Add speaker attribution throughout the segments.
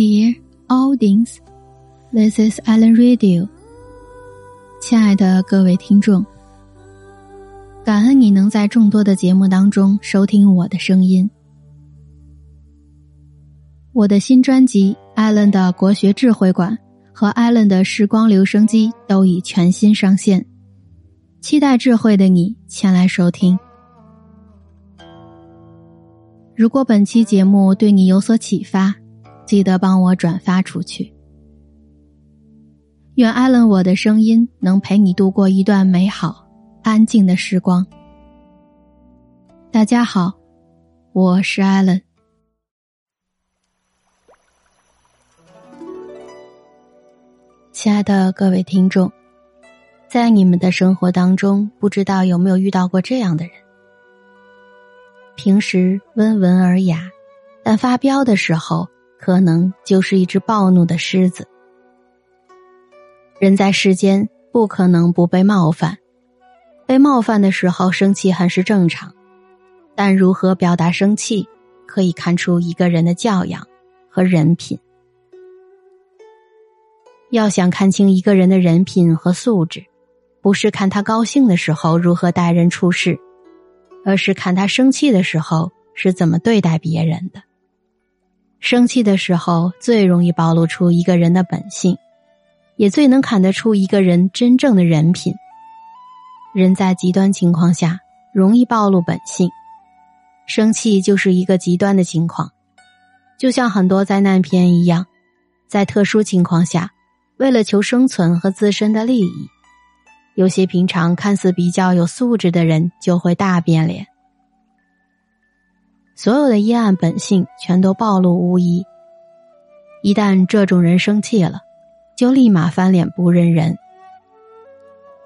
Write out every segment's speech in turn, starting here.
Speaker 1: Dear audience, this is Alan Radio。亲爱的各位听众，感恩你能在众多的节目当中收听我的声音。我的新专辑《Alan 的国学智慧馆》和《Alan 的时光留声机》都已全新上线，期待智慧的你前来收听。如果本期节目对你有所启发，记得帮我转发出去。愿艾伦我的声音能陪你度过一段美好、安静的时光。大家好，我是艾伦。亲爱的各位听众，在你们的生活当中，不知道有没有遇到过这样的人？平时温文尔雅，但发飙的时候，可能就是一只暴怒的狮子。人在世间，不可能不被冒犯，被冒犯的时候生气很是正常，但如何表达生气，可以看出一个人的教养和人品。要想看清一个人的人品和素质，不是看他高兴的时候如何待人处事。而是看他生气的时候是怎么对待别人的。生气的时候最容易暴露出一个人的本性，也最能看得出一个人真正的人品。人在极端情况下容易暴露本性，生气就是一个极端的情况，就像很多灾难片一样，在特殊情况下，为了求生存和自身的利益。有些平常看似比较有素质的人就会大变脸，所有的阴暗本性全都暴露无遗。一旦这种人生气了，就立马翻脸不认人，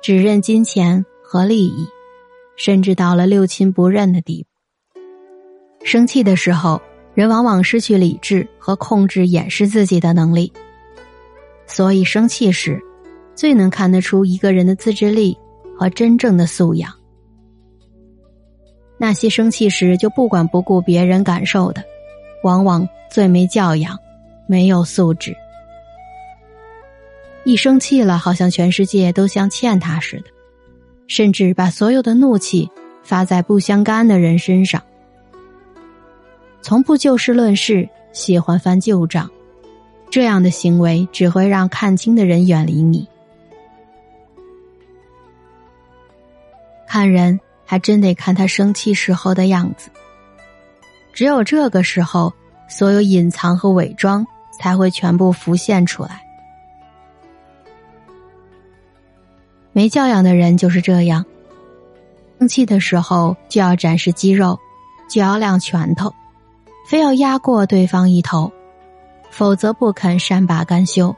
Speaker 1: 只认金钱和利益，甚至到了六亲不认的地步。生气的时候，人往往失去理智和控制、掩饰自己的能力，所以生气时。最能看得出一个人的自制力和真正的素养。那些生气时就不管不顾别人感受的，往往最没教养、没有素质。一生气了，好像全世界都像欠他似的，甚至把所有的怒气发在不相干的人身上，从不就事论事，喜欢翻旧账。这样的行为只会让看清的人远离你。看人还真得看他生气时候的样子，只有这个时候，所有隐藏和伪装才会全部浮现出来。没教养的人就是这样，生气的时候就要展示肌肉，就要亮拳头，非要压过对方一头，否则不肯善罢甘休。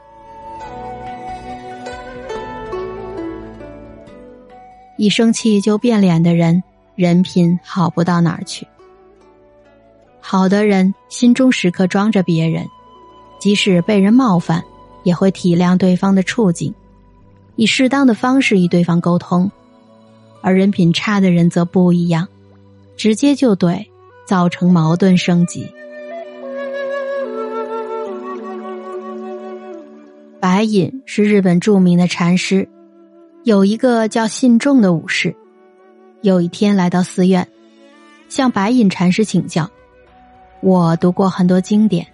Speaker 1: 一生气就变脸的人，人品好不到哪儿去。好的人心中时刻装着别人，即使被人冒犯，也会体谅对方的处境，以适当的方式与对方沟通。而人品差的人则不一样，直接就怼，造成矛盾升级。白隐是日本著名的禅师。有一个叫信众的武士，有一天来到寺院，向白隐禅师请教：“我读过很多经典，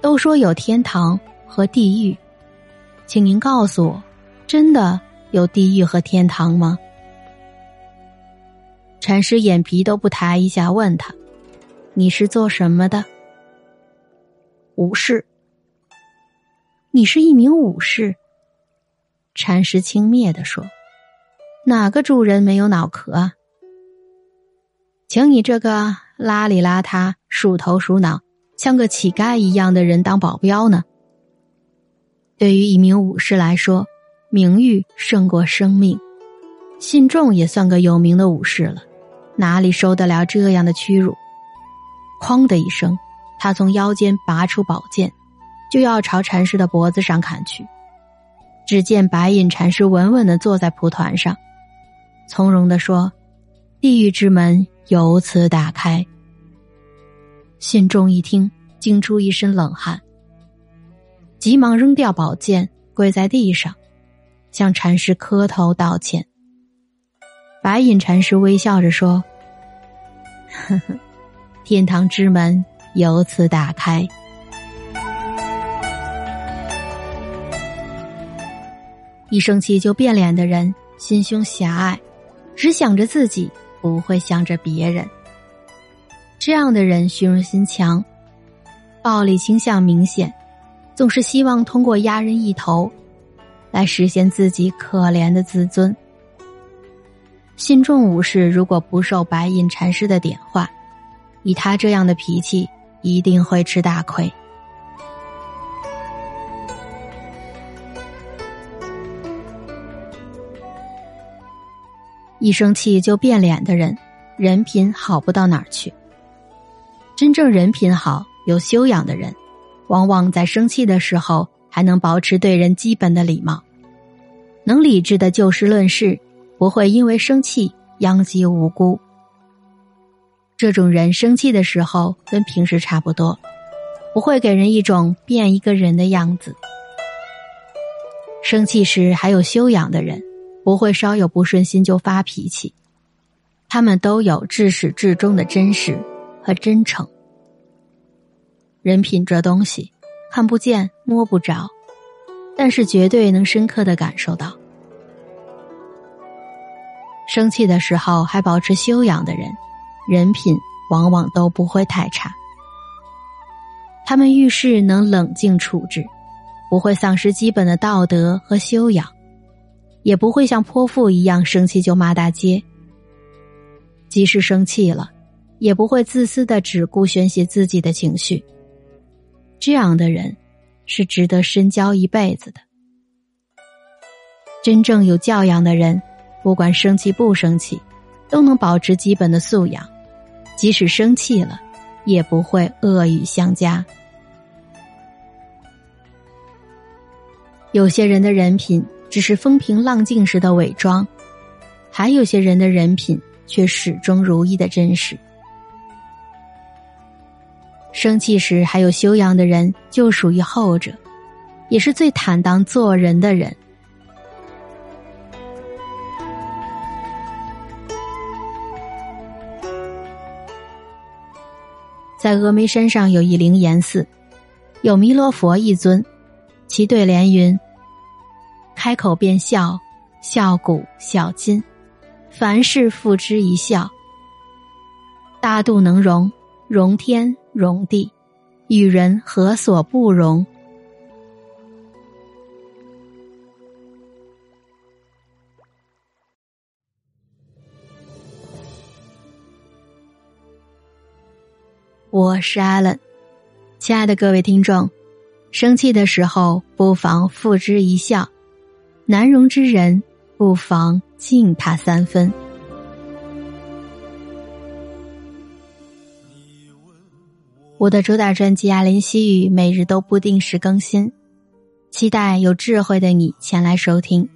Speaker 1: 都说有天堂和地狱，请您告诉我，真的有地狱和天堂吗？”禅师眼皮都不抬一下，问他：“你是做什么的？”“武士。”“你是一名武士？”禅师轻蔑的说：“哪个主人没有脑壳啊？请你这个邋里邋遢、鼠头鼠脑、像个乞丐一样的人当保镖呢？”对于一名武士来说，名誉胜过生命。信众也算个有名的武士了，哪里受得了这样的屈辱？哐的一声，他从腰间拔出宝剑，就要朝禅师的脖子上砍去。只见白隐禅师稳稳的坐在蒲团上，从容的说：“地狱之门由此打开。”信众一听，惊出一身冷汗，急忙扔掉宝剑，跪在地上，向禅师磕头道歉。白隐禅师微笑着说：“呵呵，天堂之门由此打开。”一生气就变脸的人，心胸狭隘，只想着自己，不会想着别人。这样的人虚荣心强，暴力倾向明显，总是希望通过压人一头，来实现自己可怜的自尊。信众武士如果不受白隐禅师的点化，以他这样的脾气，一定会吃大亏。一生气就变脸的人，人品好不到哪儿去。真正人品好、有修养的人，往往在生气的时候还能保持对人基本的礼貌，能理智的就事论事，不会因为生气殃及无辜。这种人生气的时候跟平时差不多，不会给人一种变一个人的样子。生气时还有修养的人。不会稍有不顺心就发脾气，他们都有至始至终的真实和真诚。人品这东西，看不见摸不着，但是绝对能深刻的感受到。生气的时候还保持修养的人，人品往往都不会太差。他们遇事能冷静处置，不会丧失基本的道德和修养。也不会像泼妇一样生气就骂大街。即使生气了，也不会自私的只顾宣泄自己的情绪。这样的人，是值得深交一辈子的。真正有教养的人，不管生气不生气，都能保持基本的素养，即使生气了，也不会恶语相加。有些人的人品。只是风平浪静时的伪装，还有些人的人品却始终如一的真实。生气时还有修养的人，就属于后者，也是最坦荡做人的人。在峨眉山上有一灵岩寺，有弥勒佛一尊，其对联云。开口便笑，笑古笑今，凡事付之一笑。大度能容，容天容地，与人何所不容？我是 Allen，，亲爱的各位听众，生气的时候不妨付之一笑。难容之人，不妨敬他三分。我的主打专辑《阿林西语》每日都不定时更新，期待有智慧的你前来收听。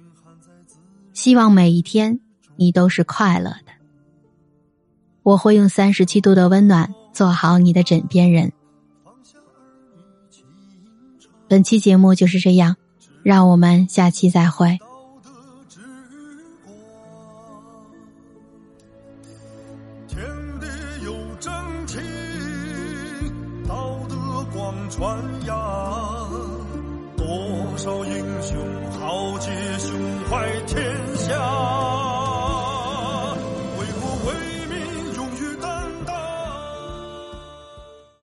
Speaker 1: 希望每一天你都是快乐的。我会用三十七度的温暖做好你的枕边人。本期节目就是这样。让我们下期再会。
Speaker 2: 天地有真情，道德光传扬，多少英雄豪杰胸怀天下。